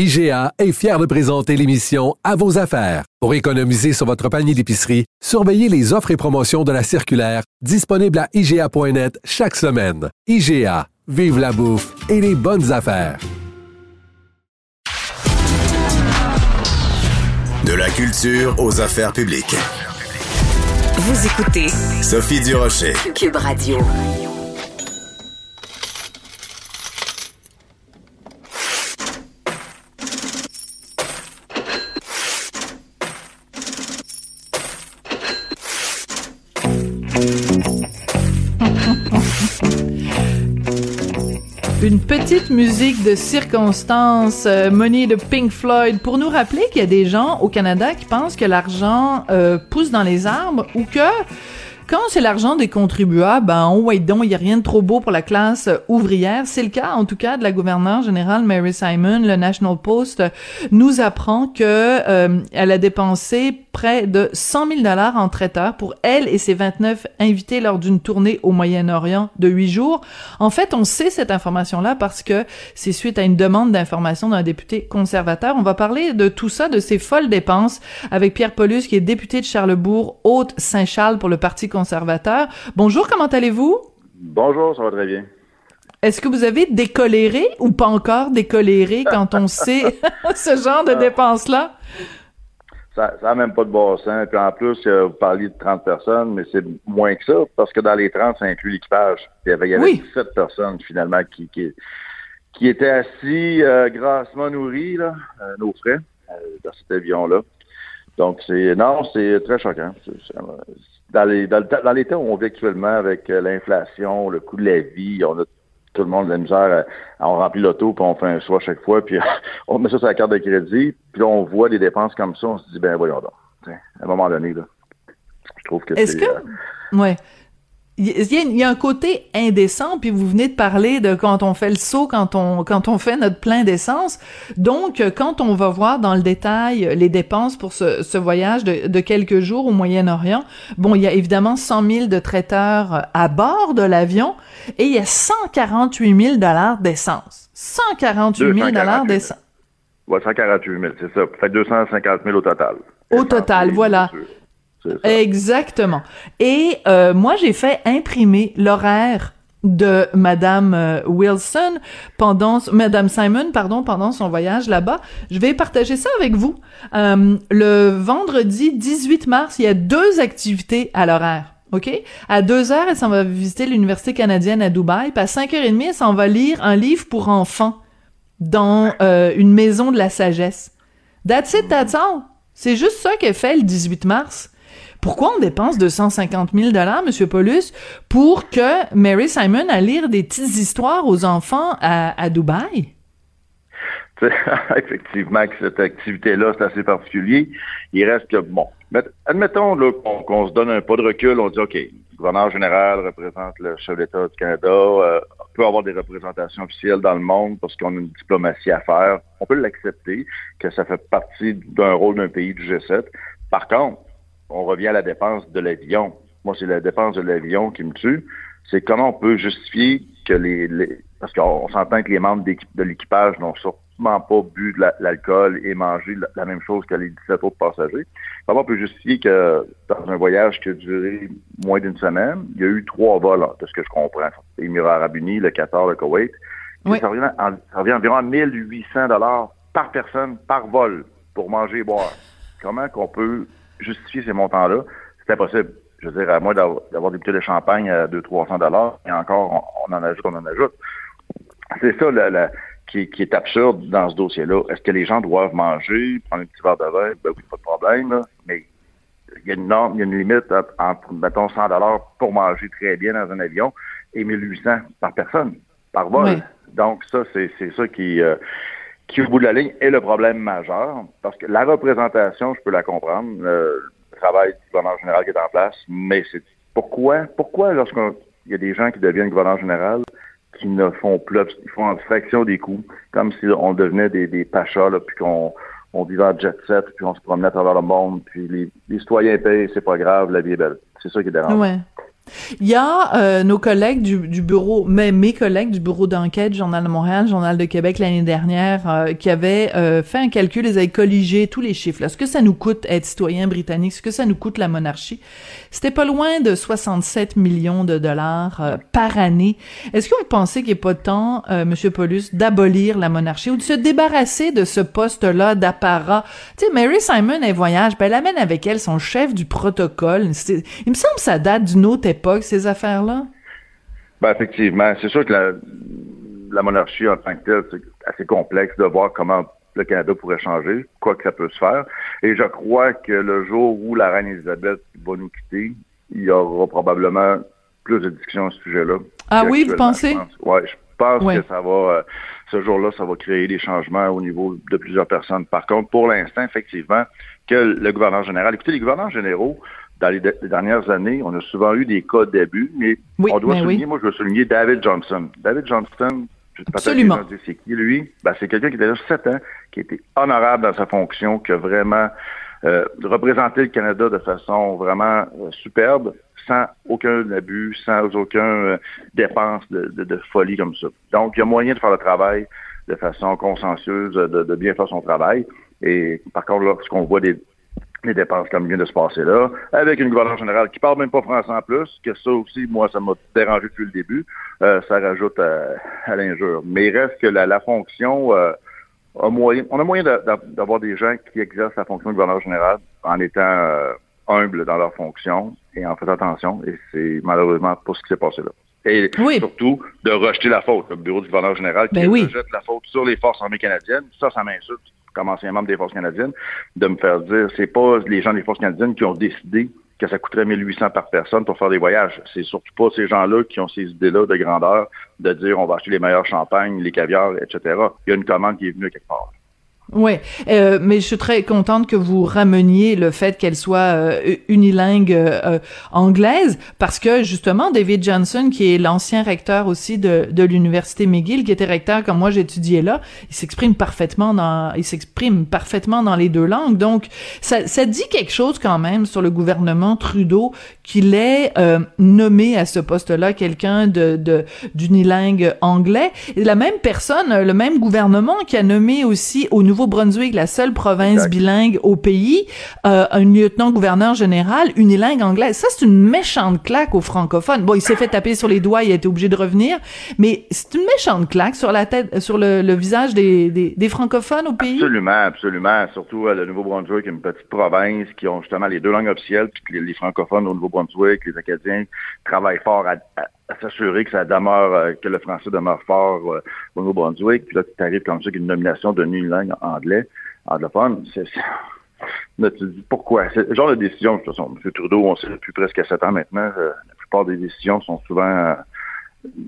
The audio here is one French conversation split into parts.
IGA est fier de présenter l'émission À vos affaires. Pour économiser sur votre panier d'épicerie, surveillez les offres et promotions de la circulaire disponible à IGA.net chaque semaine. IGA, vive la bouffe et les bonnes affaires. De la culture aux affaires publiques. Vous écoutez Sophie Durocher. Cube Radio. Une petite musique de circonstance, euh, de Pink Floyd, pour nous rappeler qu'il y a des gens au Canada qui pensent que l'argent euh, pousse dans les arbres ou que quand c'est l'argent des contribuables, ben oh ouais donc, il y a rien de trop beau pour la classe ouvrière. C'est le cas, en tout cas, de la gouverneure générale Mary Simon. Le National Post nous apprend que euh, elle a dépensé près de 100 000 dollars en traiteur pour elle et ses 29 invités lors d'une tournée au Moyen-Orient de huit jours. En fait, on sait cette information-là parce que c'est suite à une demande d'information d'un député conservateur. On va parler de tout ça, de ces folles dépenses, avec Pierre Paulus, qui est député de Charlebourg, Haute-Saint-Charles pour le Parti conservateur. Bonjour, comment allez-vous? Bonjour, ça va très bien. Est-ce que vous avez décoléré ou pas encore décoléré quand on sait ce genre de dépenses-là? Ça n'a même pas de bon sens. Puis en plus, euh, vous parliez de 30 personnes, mais c'est moins que ça, parce que dans les 30, ça inclut l'équipage. Il y avait, il y avait Oui. 17 personnes, finalement, qui, qui, qui étaient assis, euh, grassement nourris, là, nos frais, euh, dans cet avion-là. Donc, c'est non, c'est très choquant. C'est- dans, les, dans, le temps- dans les temps où on vit actuellement avec euh, l'inflation, le coût de la vie, on a tout le monde de la misère, à- on remplit l'auto, puis on fait un choix chaque fois, puis on met ça sur la carte de crédit, puis là, on voit des dépenses comme ça, on se dit, ben voyons donc. T'sais, À un moment donné, là, je trouve que Est-ce c'est... que... euh, Ouais. Il y, a, il y a un côté indécent, puis vous venez de parler de quand on fait le saut, quand on quand on fait notre plein d'essence. Donc, quand on va voir dans le détail les dépenses pour ce, ce voyage de, de quelques jours au Moyen-Orient, bon, il y a évidemment 100 000 de traiteurs à bord de l'avion et il y a 148 000 dollars d'essence. 148 000 dollars 248 000. d'essence. Ouais, 148 000, c'est ça. Fait 250 000 au total. Au total, voilà. Exactement. Et euh, moi, j'ai fait imprimer l'horaire de Madame euh, Wilson pendant Madame Simon pardon pendant son voyage là-bas. Je vais partager ça avec vous. Euh, le vendredi 18 mars, il y a deux activités à l'horaire. OK? À 2 heures, elle s'en va visiter l'Université canadienne à Dubaï. Puis à 5h30, elle s'en va lire un livre pour enfants dans euh, une maison de la sagesse. That's it, that's all. C'est juste ça qu'elle fait le 18 mars. Pourquoi on dépense 250 000 dollars, Monsieur Paulus, pour que Mary Simon a lire des petites histoires aux enfants à, Dubaï? Effectivement que cette activité-là, c'est assez particulier. Il reste que, bon, met- admettons qu'on se donne un pas de recul, on dit, OK, le gouverneur général représente le chef d'État du Canada, euh, peut avoir des représentations officielles dans le monde parce qu'on a une diplomatie à faire. On peut l'accepter, que ça fait partie d'un rôle d'un pays du G7. Par contre, on revient à la dépense de l'avion. Moi, c'est la dépense de l'avion qui me tue. C'est comment on peut justifier que les, parce qu'on on s'entend que les membres de l'équipage n'ont pas bu de la- l'alcool et mangé la, la même chose que les 17 autres passagers. Comment on peut justifier que dans un voyage qui a duré moins d'une semaine, il y a eu trois vols, hein, de ce que je comprends. Les Émirats Arabes Unis, le Qatar, le Koweït. Oui. Ça, revient en- ça revient environ à 1800 dollars par personne, par vol, pour manger et boire. Comment qu'on peut justifier ces montants-là? C'est impossible. Je veux dire, à moins d'avoir d'avoir des bouteilles de champagne à 200-300 dollars, et encore, on, on en ajoute, on en ajoute. C'est ça la- la- qui, qui est absurde dans ce dossier-là. Est-ce que les gens doivent manger, prendre un petit verre de vin? Ben oui, pas de problème, là. mais il y a une norme, il y a une limite entre, entre, mettons, 100 dollars pour manger très bien dans un avion et 1800 par personne, par vol. Oui. Donc ça, c'est ça qui, euh, qui, au bout de la ligne, est le problème majeur. Parce que la représentation, je peux la comprendre, le travail du gouverneur général qui est en place, mais c'est pourquoi, pourquoi lorsqu'il y a des gens qui deviennent gouverneur général, qui ne font plus, ils font abstraction des coûts, comme si on devenait des, pachas, puis qu'on on vivait en jet set, puis on se promenait à travers le monde, puis les, les citoyens payent, c'est pas grave, la vie est belle. C'est ça qui est dérangeant. Il y a euh, nos collègues du, du, bureau, mais mes collègues du bureau d'enquête, Journal de Montréal, Journal de Québec l'année dernière, euh, qui avaient euh, fait un calcul, ils avaient colligé tous les chiffres. Là. Ce que ça nous coûte être citoyen britannique, ce que ça nous coûte la monarchie, c'était pas loin de 67 millions de dollars par année. Est-ce que vous pensez qu'il n'est pas temps, Monsieur Paulus, d'abolir la monarchie ou de se débarrasser de ce poste-là d'apparat? Tu sais, Mary Simon, elle voyage, ben, elle amène avec elle son chef du protocole. Il me semble que ça date d'une autre époque, ces affaires-là? Ben, effectivement. C'est sûr que la, la, monarchie en tant que telle, c'est assez complexe de voir comment le Canada pourrait changer, quoi que ça peut se faire. Et je crois que le jour où la reine Elisabeth va nous quitter, il y aura probablement plus de discussions à ce sujet-là. Ah oui, vous pensez? Oui, je pense que ça va, euh, ce jour-là, ça va créer des changements au niveau de plusieurs personnes. Par contre, pour l'instant, effectivement, que le gouverneur général, écoutez, les gouverneurs généraux, dans les, dernières années, on a souvent eu des cas d'abus, mais on doit ben souligner, moi je veux souligner David Johnson. David Johnson, Absolument. c'est qui lui? Ben, c'est quelqu'un qui était là sept ans, qui était honorable dans sa fonction, qui a vraiment euh, représenté le Canada de façon vraiment euh, superbe, sans aucun abus, sans aucun euh, dépense de, de, folie comme ça. Donc, il y a moyen de faire le travail de façon consciencieuse, de, de bien faire son travail. Et par contre, lorsqu'on voit des, les dépenses comme vient de se passer là, avec une gouverneure générale qui parle même pas français en plus, que ça aussi, moi, ça m'a dérangé depuis le début, euh, ça rajoute à, l'injure. Mais il reste que la, fonction euh, a moyen, on a moyen d'avoir des gens qui exercent la fonction de gouverneur général en étant euh, humbles dans leur fonction et en faisant attention, et c'est malheureusement pas ce qui s'est passé là. Et surtout de rejeter la faute. Le bureau du gouverneur général qui ben rejette la faute sur les forces armées canadiennes, ça, ça m'insulte comme ancien membre des Forces canadiennes, de me faire dire, c'est pas les gens des Forces canadiennes qui ont décidé que ça coûterait 1800 par personne pour faire des voyages. C'est surtout pas ces gens-là qui ont ces idées-là de grandeur, de dire on va acheter les meilleurs champagnes, les caviars, etc. Il y a une commande qui est venue quelque part. Oui, euh, mais je suis très contente que vous rameniez le fait qu'elle soit euh, unilingue euh, anglaise, parce que justement, David Johnson, qui est l'ancien recteur aussi de, de l'université McGill, qui était recteur quand moi j'étudiais là, il s'exprime parfaitement dans, il s'exprime parfaitement dans les deux langues. Donc, ça, ça dit quelque chose quand même sur le gouvernement Trudeau qu'il ait nommé à ce poste-là quelqu'un de, de d'unilingue anglais. La même personne, le même gouvernement qui a nommé aussi au nouveau Nouveau-Brunswick, la seule province bilingue au pays, euh, un lieutenant-gouverneur général unilingue anglaise. Ça, c'est une méchante claque aux francophones. Bon, il s'est fait taper sur les doigts, il a été obligé de revenir, mais c'est une méchante claque sur la tête, sur le, visage des, des, francophones au pays. Absolument, absolument. Surtout euh, le Nouveau-Brunswick, une petite province qui ont justement les deux langues officielles, puis les, francophones au Nouveau-Brunswick, les Acadiens travaillent fort à, s'assurer que ça demeure, euh, que le français demeure fort au Nouveau-Brunswick. Puis là, tu arrives comme ça qu'une nomination de une langue anglais, anglophone, c'est, mais dis pourquoi? C'est genre de décision, de toute façon, M. Trudeau, on sait depuis presque sept ans maintenant, euh, la plupart des décisions sont souvent euh,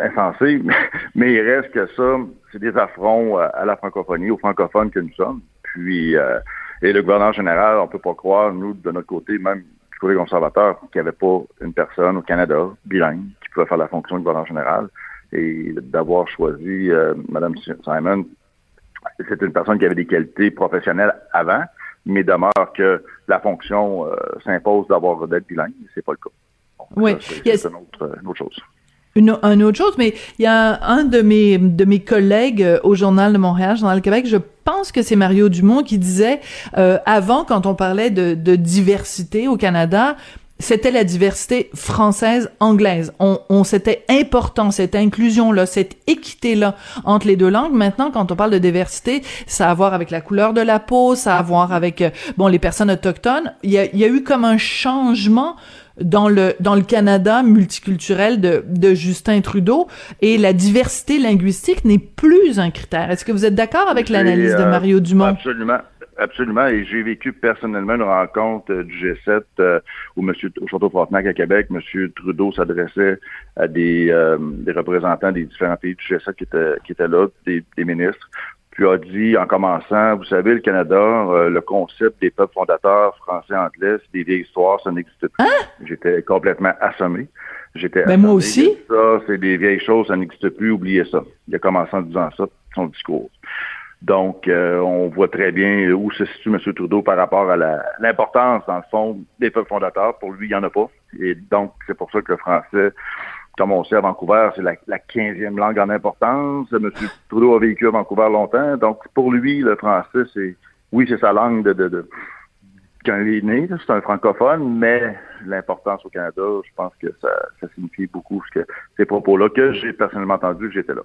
insensées, mais, il reste que ça, c'est des affronts euh, à la francophonie, aux francophones que nous sommes. Puis, et le gouverneur général, on peut pas croire, nous, de notre côté, même du côté conservateur, qu'il n'y avait pas une personne au Canada, bilingue, pouvait faire la fonction de gouverneur général. Et d'avoir choisi Mme Simon c'est une personne qui avait des qualités professionnelles avant, mais demeure que la fonction euh, s'impose d'avoir d'être bilingue. C'est pas le cas. oui, c'est une, autre, chose. Une, autre chose, mais il y a un de mes de mes collègues euh, au Journal de Montréal, Journal Québec, je pense que c'est Mario Dumont qui disait euh, avant, quand on parlait de, de diversité au Canada, c'était la diversité française anglaise. On, on c'était important cette inclusion là, cette équité là entre les deux langues. Maintenant, quand on parle de diversité, ça a à voir avec la couleur de la peau, ça a à voir avec euh, bon les personnes autochtones. Il y a, il y a eu comme un changement dans le dans le Canada multiculturel de, de Justin Trudeau et la diversité linguistique n'est plus un critère. Est-ce que vous êtes d'accord avec l'analyse de euh, Mario Dumont? Absolument. Absolument, et j'ai vécu personnellement une rencontre euh, du G7 euh, où M. au Château Frontenac à Québec, M. Trudeau s'adressait à des, euh, des représentants des différents pays du G7 qui étaient, qui étaient là, des, des ministres. puis a dit en commençant, vous savez, le Canada, euh, le concept des peuples fondateurs français-anglais, c'est des vieilles histoires, ça n'existe pas. J'étais complètement assommé. J'étais Ben, moi aussi. Ça, c'est des vieilles choses, ça n'existe plus, oubliez ça. Il a commencé en disant ça, son discours. Donc, euh, on voit très bien où se situe M. Trudeau par rapport à l'importance, dans le fond, des peuples fondateurs. Pour lui, il n'y en a pas. Et donc, c'est pour ça que le français, comme on sait à Vancouver, c'est la, la 15e langue en importance. M. Trudeau a vécu à Vancouver longtemps. Donc, pour lui, le français, c'est, oui, c'est sa langue de, de, de quand il est né, c'est un francophone, mais l'importance au Canada, je pense que ça, ça signifie beaucoup ce que ces propos-là que j'ai personnellement entendu que j'étais là.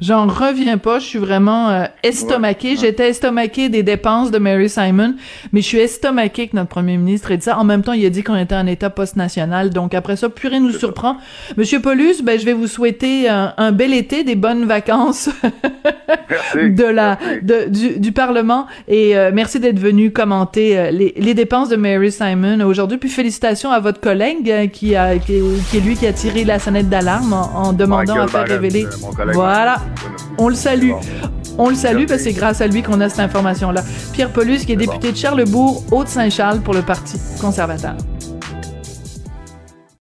J'en reviens pas, je suis vraiment euh, estomaquée. J'étais estomaquée des dépenses de Mary Simon, mais je suis estomaquée que notre premier ministre ait dit ça. En même temps, il a dit qu'on était en état post-national, donc après ça, plus rien nous surprend. Monsieur Paulus, ben, je vais vous souhaiter un, un bel été, des bonnes vacances Merci. de la, de, du, du Parlement, et euh, merci d'être venu commenter euh, les, les dépenses de Mary Simon aujourd'hui. Puis félicitations à votre collègue euh, qui, a, qui, est- qui est lui qui a tiré la sonnette d'alarme en, en demandant Michael à faire Barrett, révéler. euh, mon Voilà. On le salue. On le salue parce que c'est grâce à lui qu'on a cette information-là. Pierre Paulus, qui est député de Charlebourg, Haute-Saint-Charles pour le Parti conservateur.